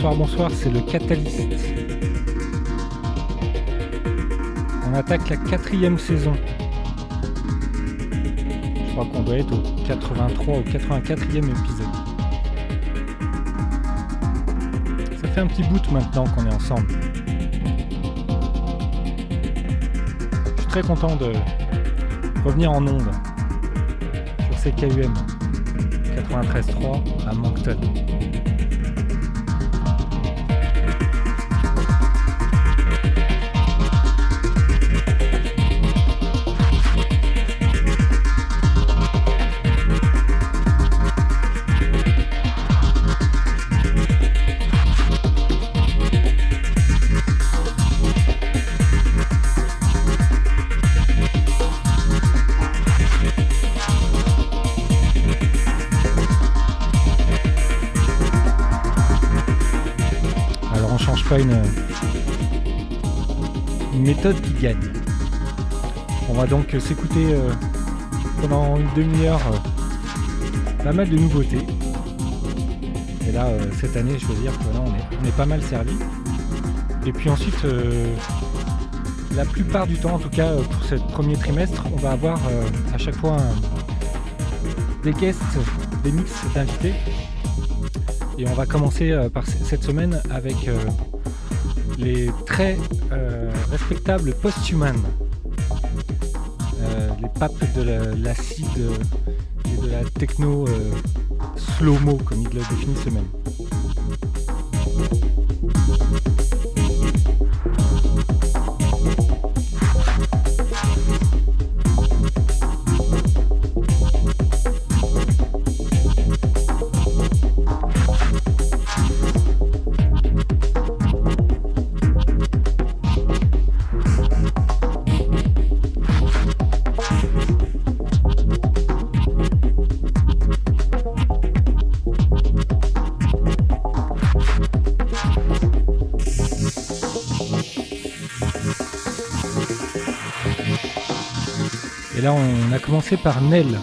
bonsoir, bonsoir, c'est le Catalyst. On attaque la quatrième saison. Je crois qu'on doit être au 83 ou 84e épisode. Ça fait un petit bout maintenant qu'on est ensemble. Je suis très content de revenir en onde sur CKUM 93.3 à Moncton. On va donc s'écouter euh, pendant une demi-heure euh, pas mal de nouveautés. Et là, euh, cette année, je veux dire que là, on est, pas mal servi. Et puis ensuite, la plupart du temps, en tout cas pour ce premier trimestre, on va avoir à chaque fois des guests, des mix d'invités. Et on va commencer par cette semaine avec les très euh, respectables post-human, euh, les papes de l'acide et de la techno euh, slow-mo, comme ils le définissent eux-mêmes. Par Nell.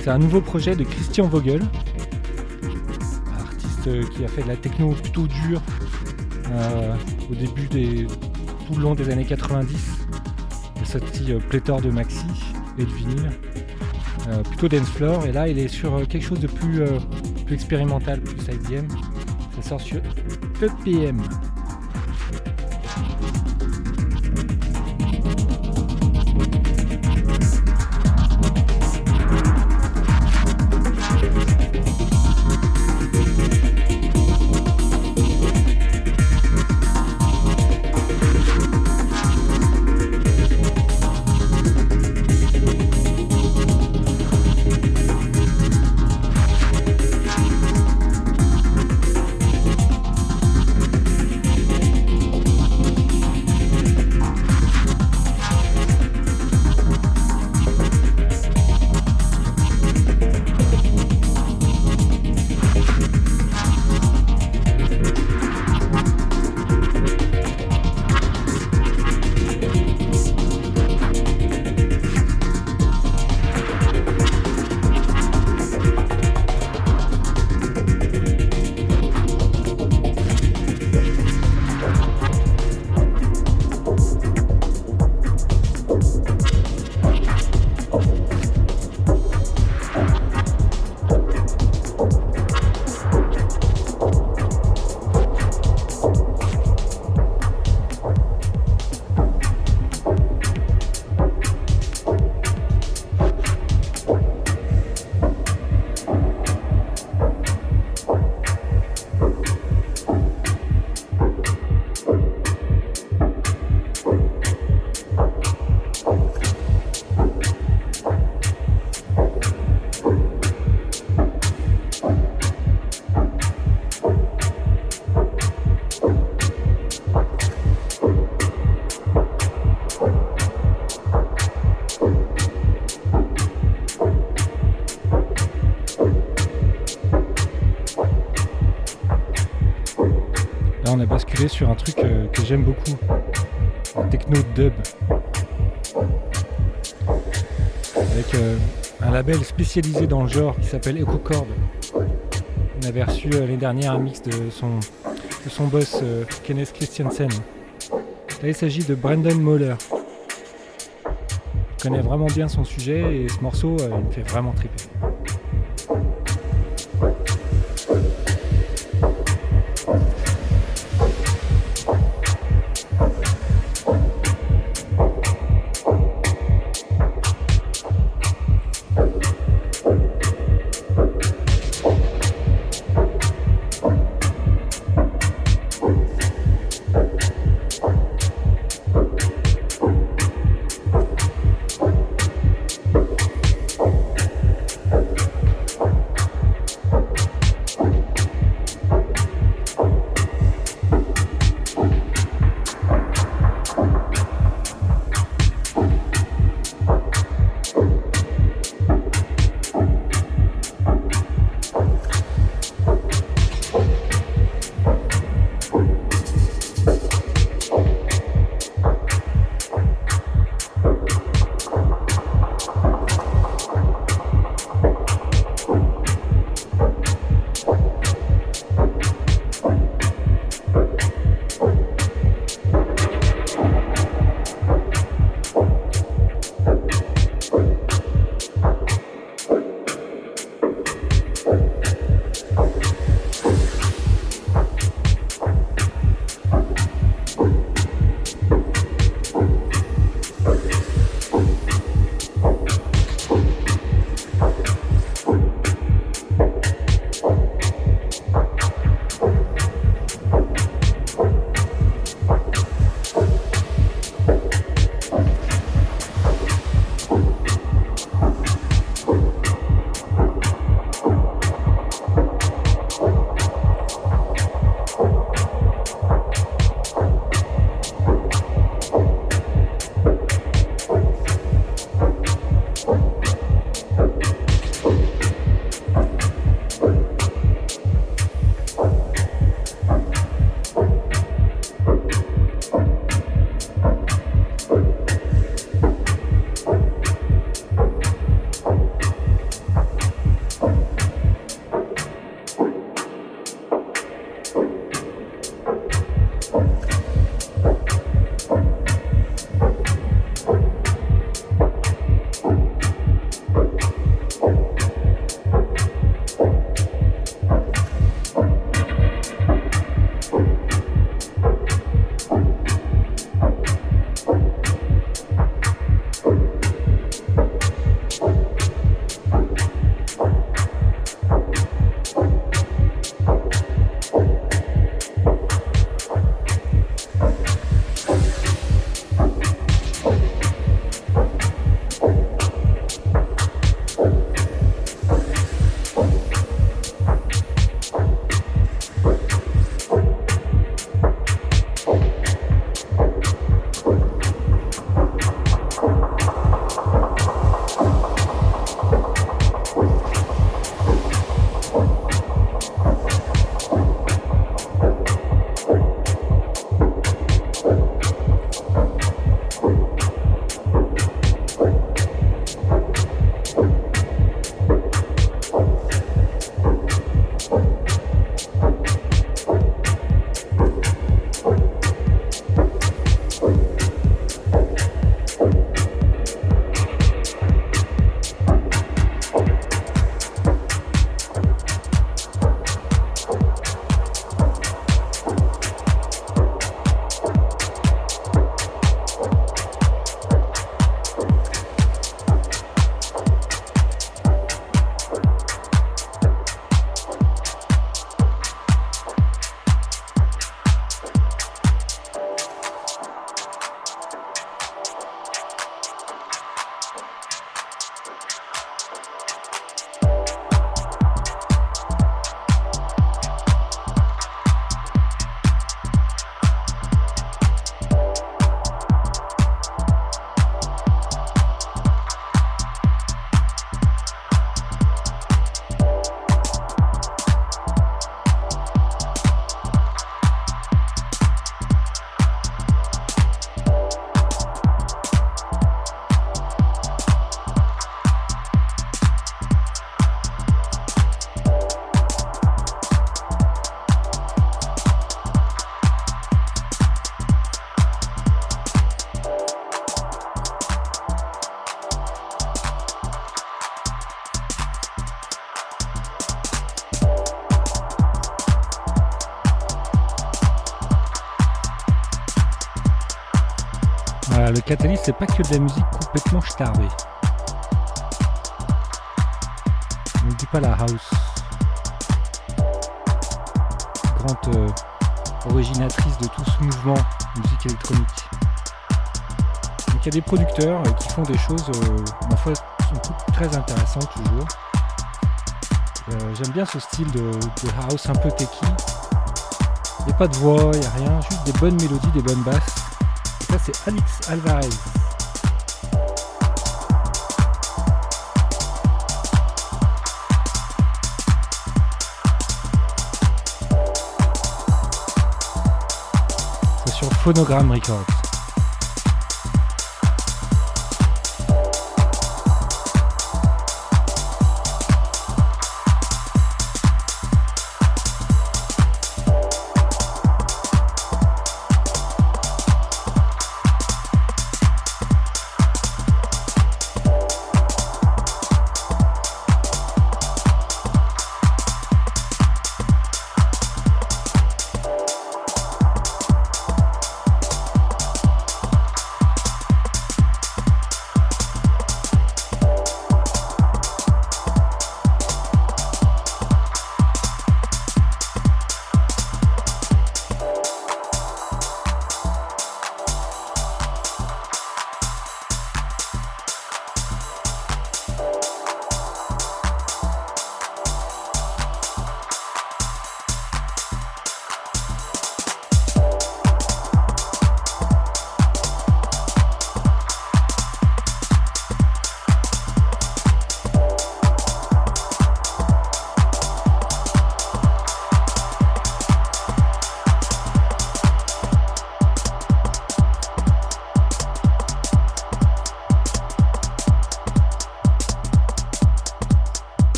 C'est un nouveau projet de Christian Vogel, artiste qui a fait de la techno plutôt dure euh, au début des. tout le long des années 90. Il a sorti euh, pléthore de maxi et de vinyle. Euh, plutôt dance floor. Et là, il est sur quelque chose de plus, plus expérimental, plus IBM. Ça sort sur EPM. J'aime beaucoup, techno dub. Avec un label spécialisé dans le genre qui s'appelle EcoCord. On avait reçu l'année dernière un mix de son, de son boss Kenneth Christiansen. Là, il s'agit de Brandon Moller. Je connais vraiment bien son sujet et ce morceau, il me fait vraiment triper. Catalyst, c'est pas que de la musique complètement starbée. Ne dis pas la house. Grande euh, originatrice de tout ce mouvement musique électronique. Donc il y a des producteurs euh, qui font des choses, euh, ma foi, sont très intéressantes toujours. J'aime bien ce style de, de house un peu techy. Il n'y a pas de voix, il n'y a rien, juste des bonnes mélodies, des bonnes basses. Ça c'est Alex Alvarez. C'est sur Phonogram Records.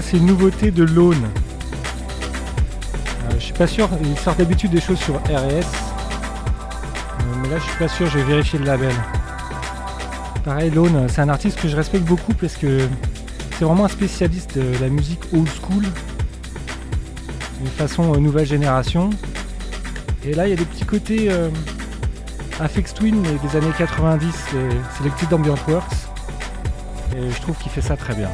Ça c'est une nouveauté de Lone. Euh, je suis pas sûr, il sort d'habitude des choses sur RS. Euh, mais là je suis pas sûr, je vais vérifier le label. Pareil, Lone, c'est un artiste que je respecte beaucoup parce que c'est vraiment un spécialiste de la musique old school, de façon euh, nouvelle génération. Et là il y a des petits côtés euh, Twin des années 90, c'est les petits Ambient Works. Et je trouve qu'il fait ça très bien.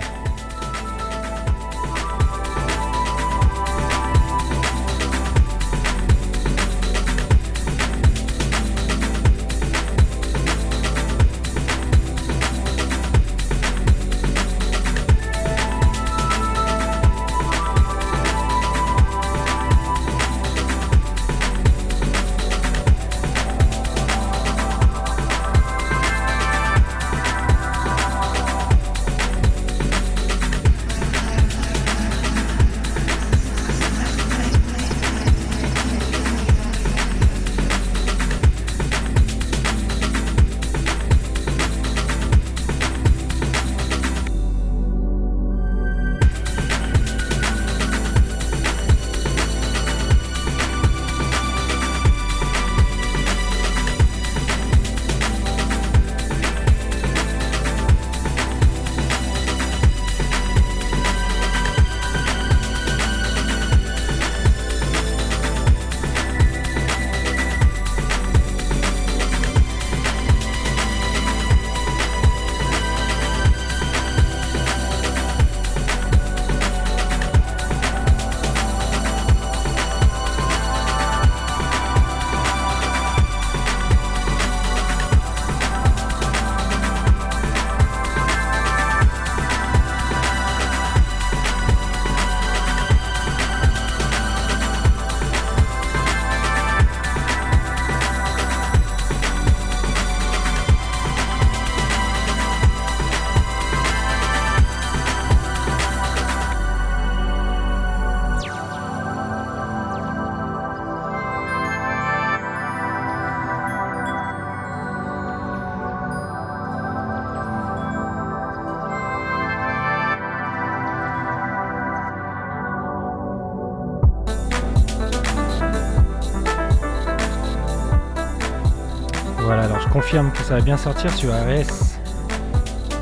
Confirme que ça va bien sortir sur RS.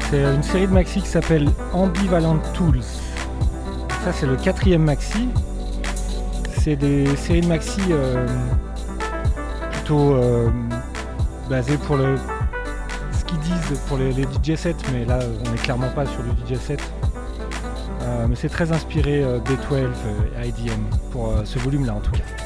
C'est une série de maxi qui s'appelle Ambivalent Tools. Ça c'est le quatrième maxi. C'est des séries de maxi euh, plutôt euh, basées pour le ce qu'ils disent pour les, DJ sets, mais là on n'est clairement pas sur le DJ set. Euh, mais c'est très inspiré B12 et IDM pour ce volume là en tout cas.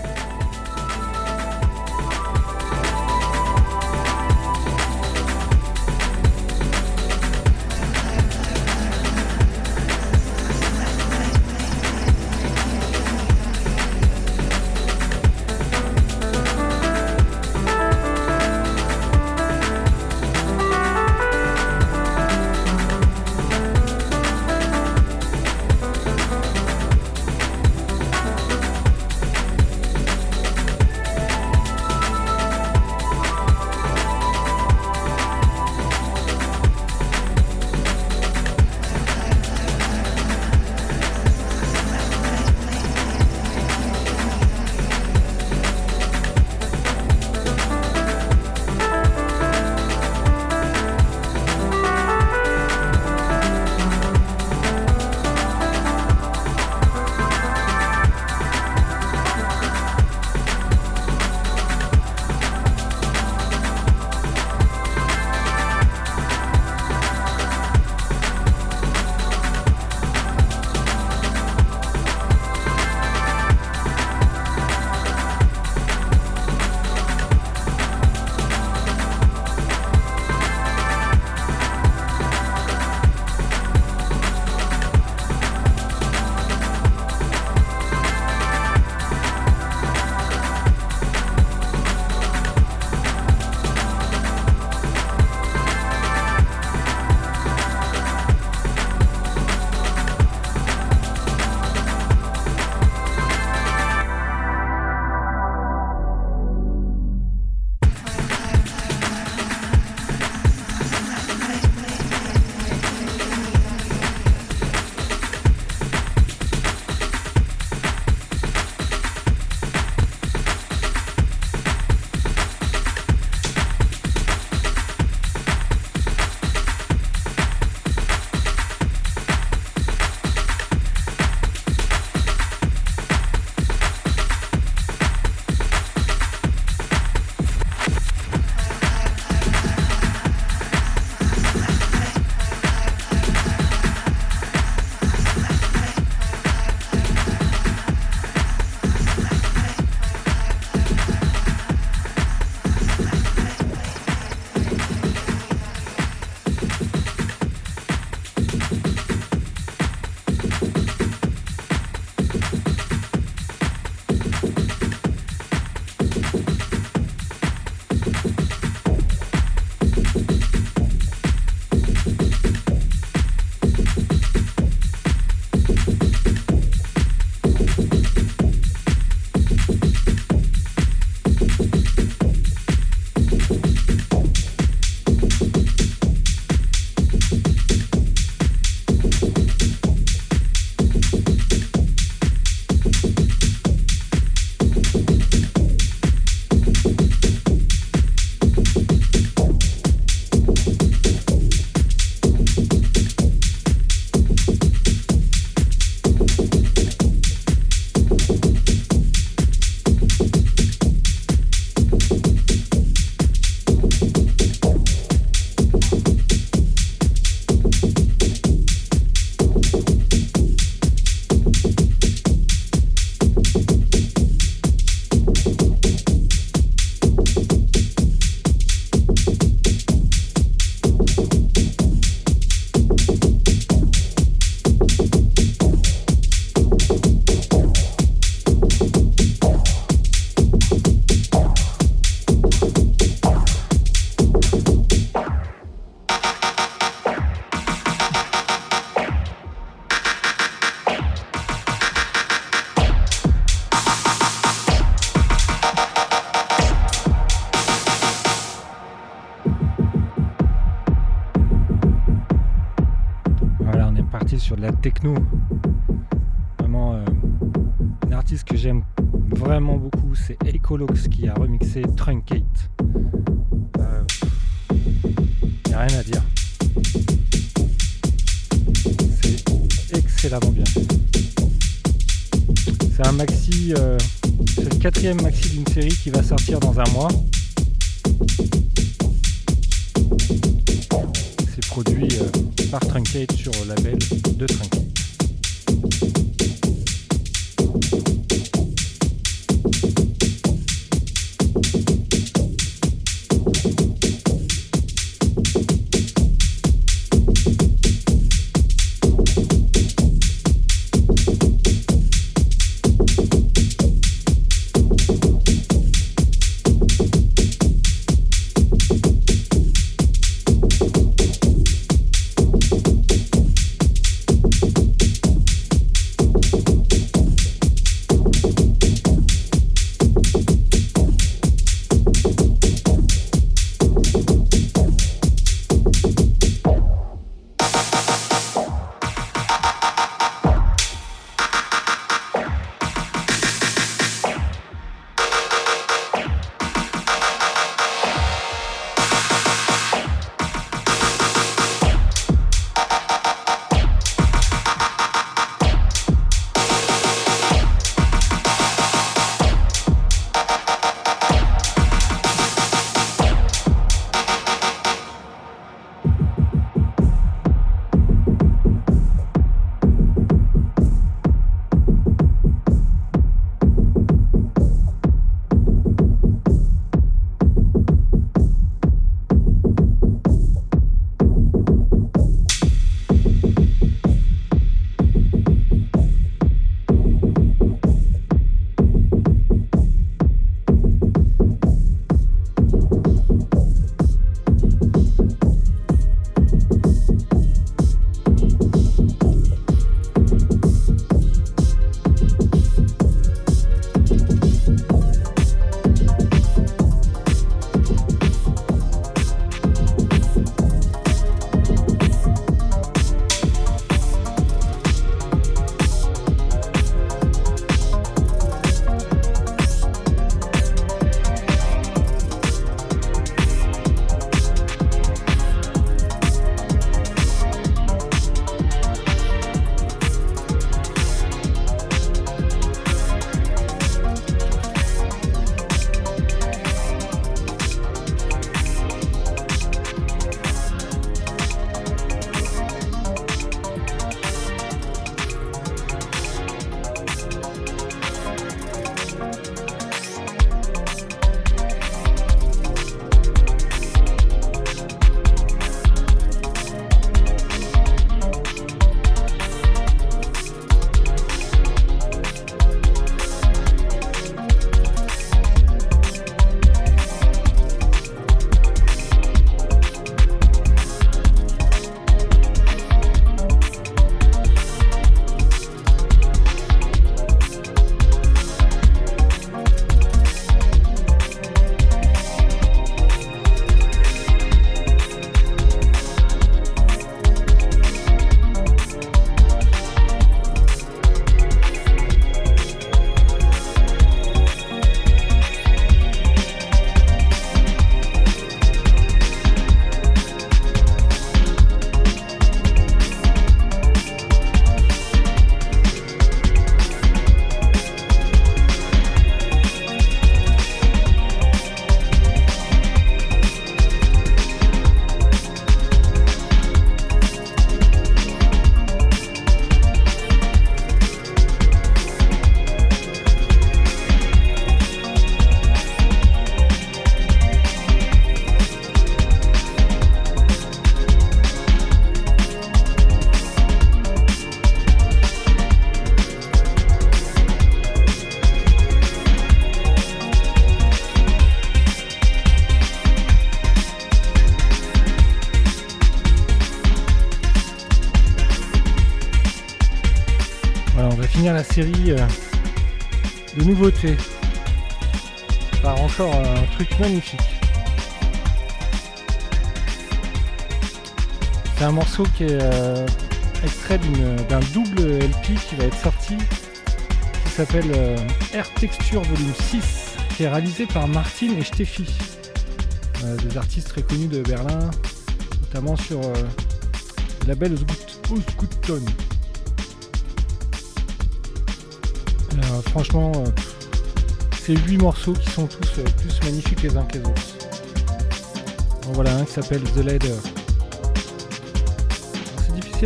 La série euh, de nouveautés par encore un truc magnifique. C'est un morceau qui est, euh, extrait d'un double LP qui va être sorti, qui s'appelle euh, Air Texture Volume 6, qui est réalisé par Martin et Steffi, des artistes très connus de Berlin, notamment sur le label Osgutton. Franchement, ces 8 morceaux qui sont tous plus magnifiques les uns que les autres. voilà un qui s'appelle The Leader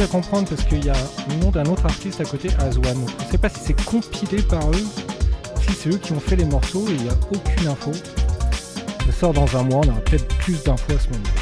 à comprendre parce qu'il y a le nom d'un autre artiste à côté, Azwan. je ne sais pas si c'est compilé par eux, si c'est eux qui ont fait les morceaux et il n'y a aucune info. Ça sort dans un mois, on aura peut-être plus d'infos à ce moment.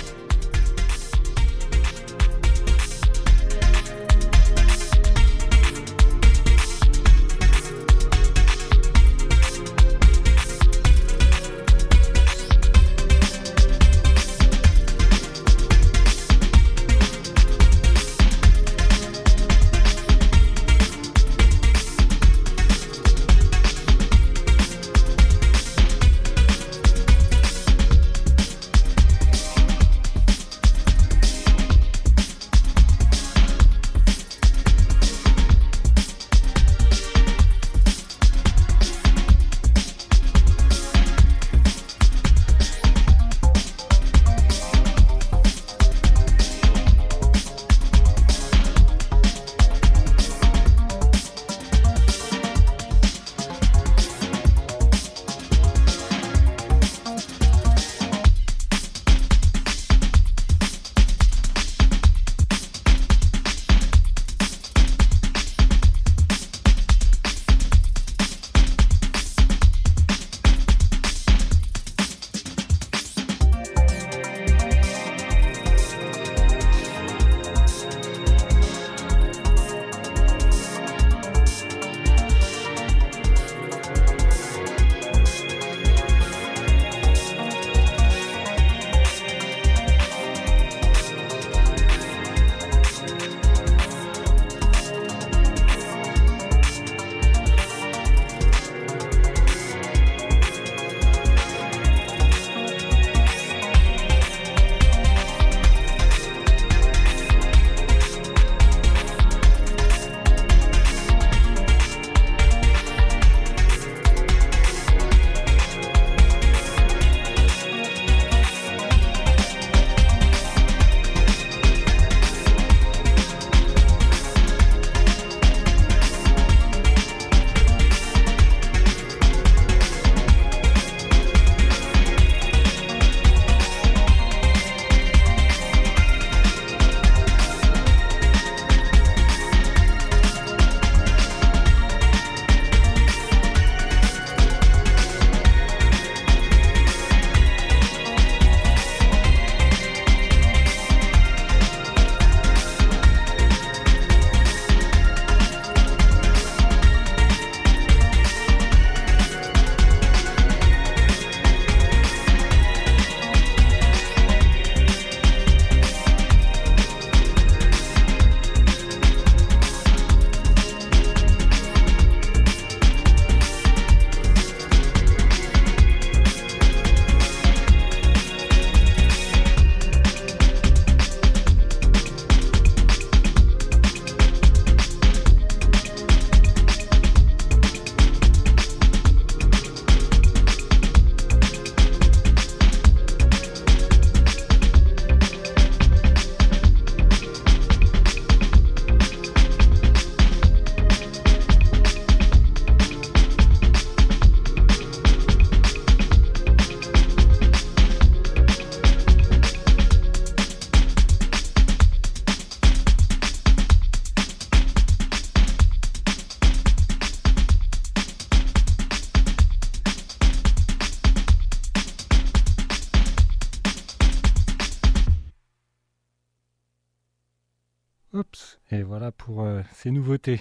Ces nouveautés.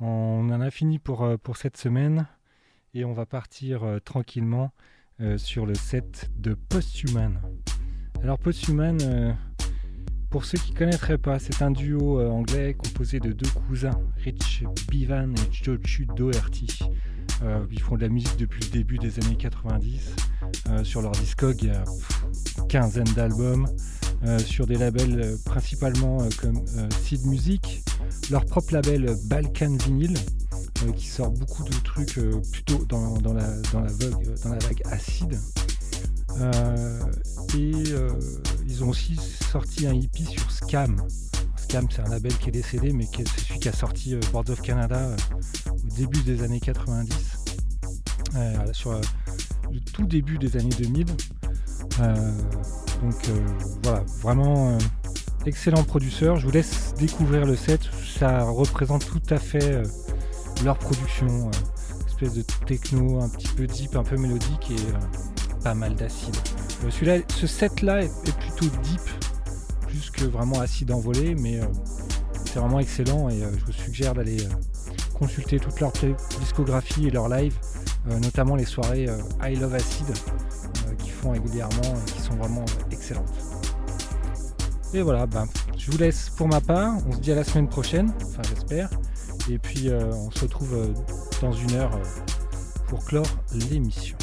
On en a fini pour, euh, cette semaine et on va partir euh, tranquillement euh, sur le set de Posthuman. Alors Posthuman, pour ceux qui ne connaîtraient pas, c'est un duo anglais composé de deux cousins, Rich Bivan et Jochu Doherty. ils font de la musique depuis le début des années 90. sur leur discog, il y a une quinzaine d'albums. Sur des labels principalement comme Seed Music, leur propre label Balkan Vinyl, qui sort beaucoup de trucs plutôt dans, la, vague, dans acide. et ils ont aussi sorti un hippie sur Scam. Scam, c'est un label qui est décédé, mais c'est celui qui a sorti Boards of Canada au début des années 90. sur le tout début des années 2000. Euh, donc euh, voilà, vraiment euh, excellent producteur. Je vous laisse découvrir le set. Ça représente tout à fait leur production. espèce de techno un petit peu deep, un peu mélodique et pas mal d'acide. Ce set-là est, plutôt deep, plus que vraiment acide envolé, mais c'est vraiment excellent et je vous suggère d'aller consulter toute leur discographie et leur live, notamment les soirées I Love Acid régulièrement et qui sont vraiment excellentes. Et voilà, ben, je vous laisse pour ma part. On se dit à la semaine prochaine, enfin j'espère. Et puis euh, on se retrouve euh, dans une heure euh, pour clore l'émission.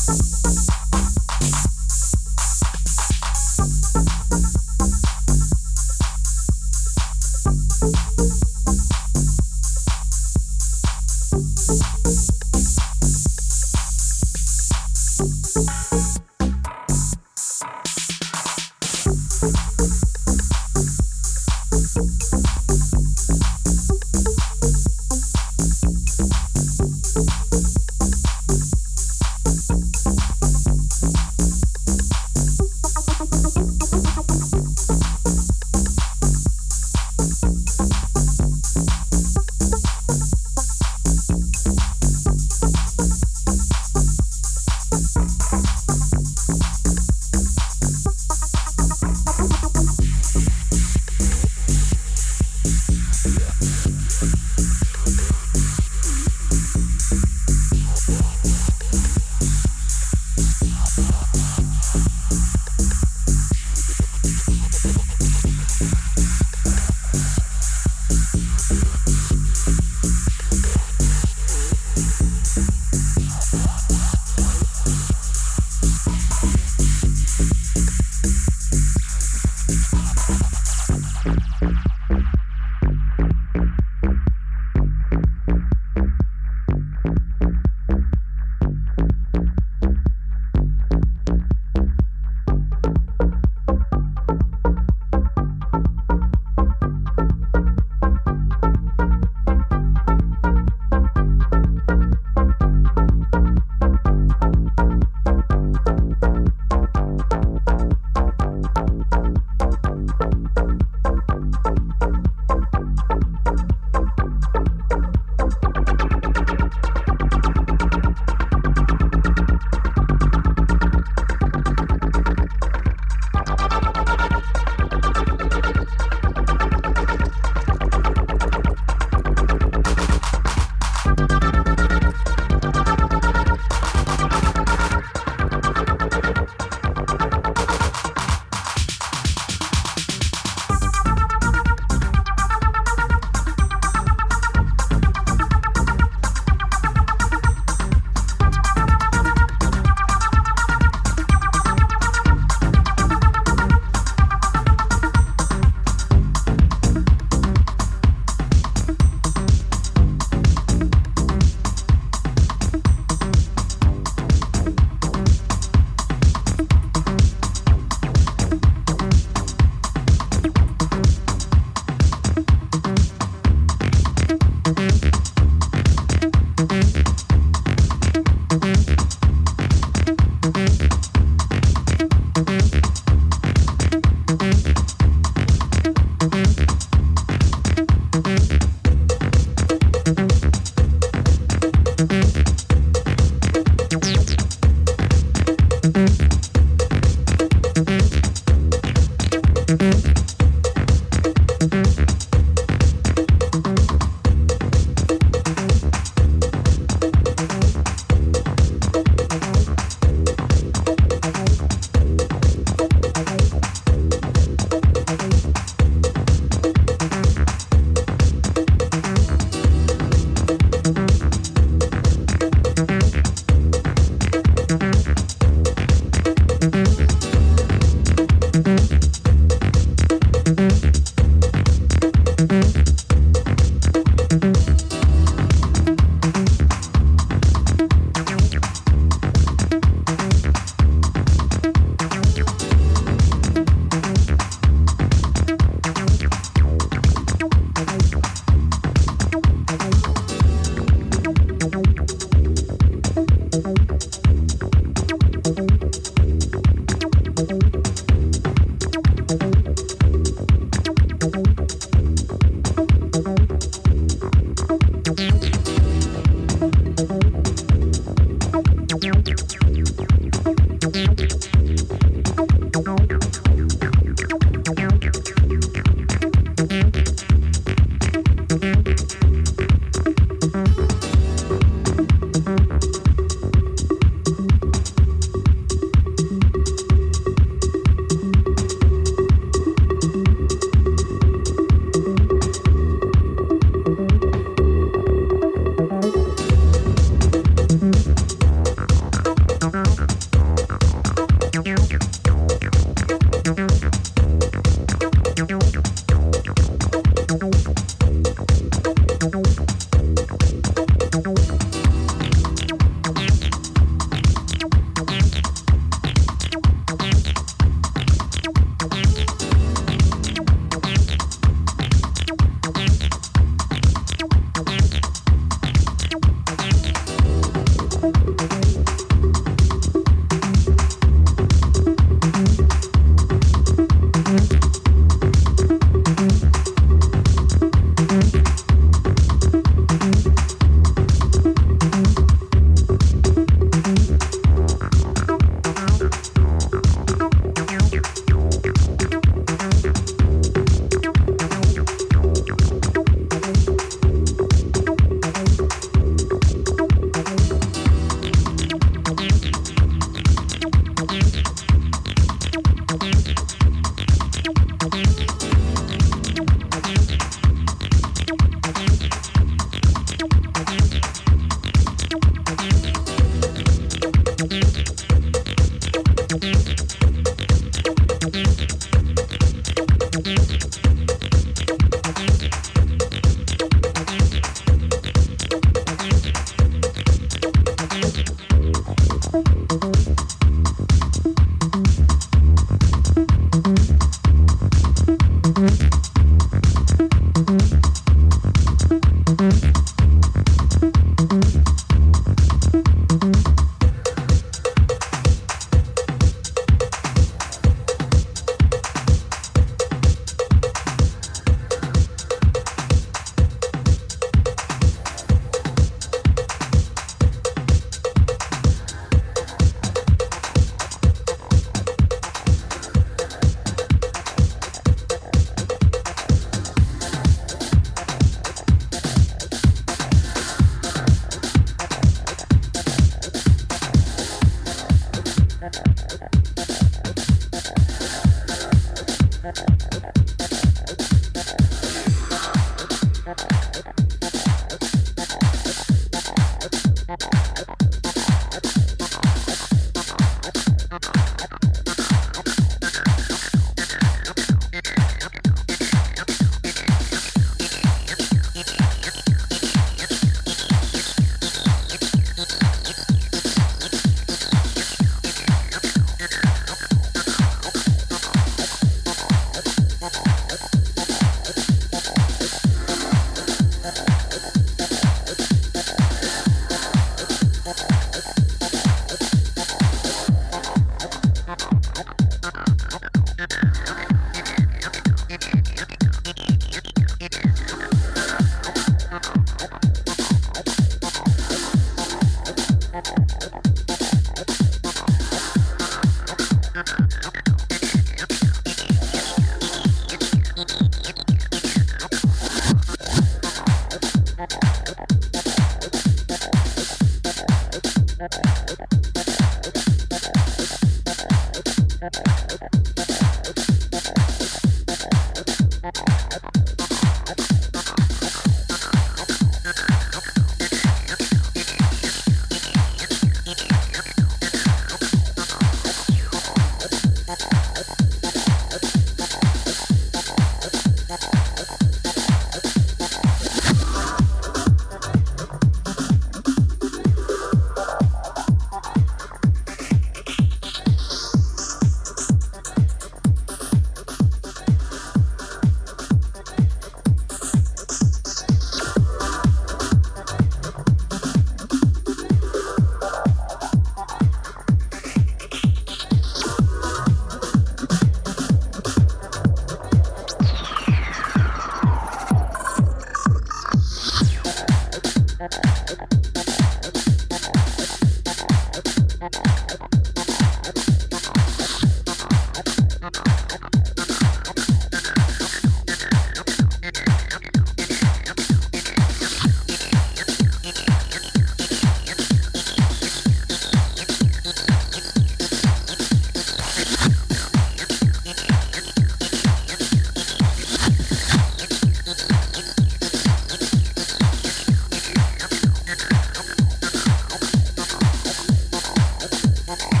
Bye-bye.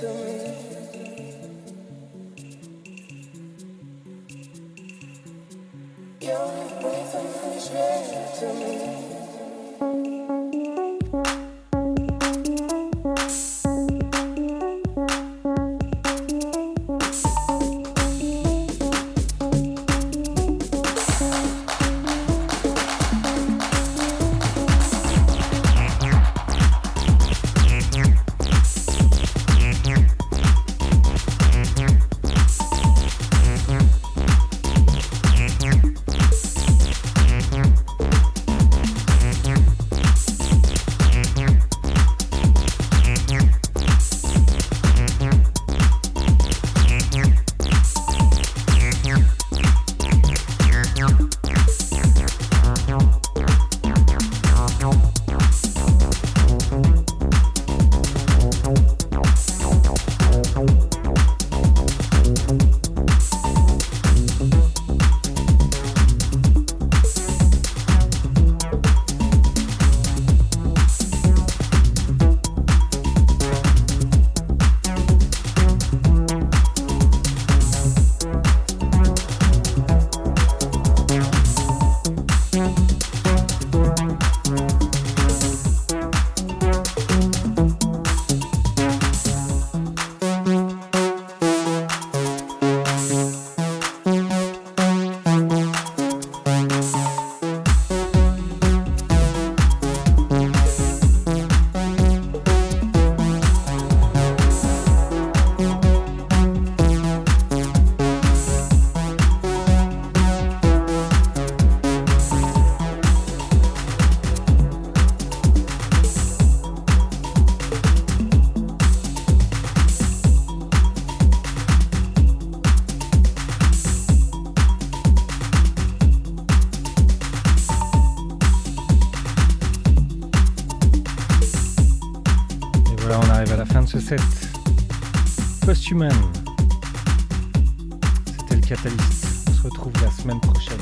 to me. C'était le catalyste. On se retrouve la semaine prochaine.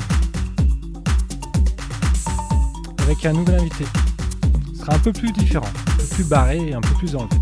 Avec un nouvel invité. Ce sera un peu plus différent, un peu plus barré et un peu plus enlevé.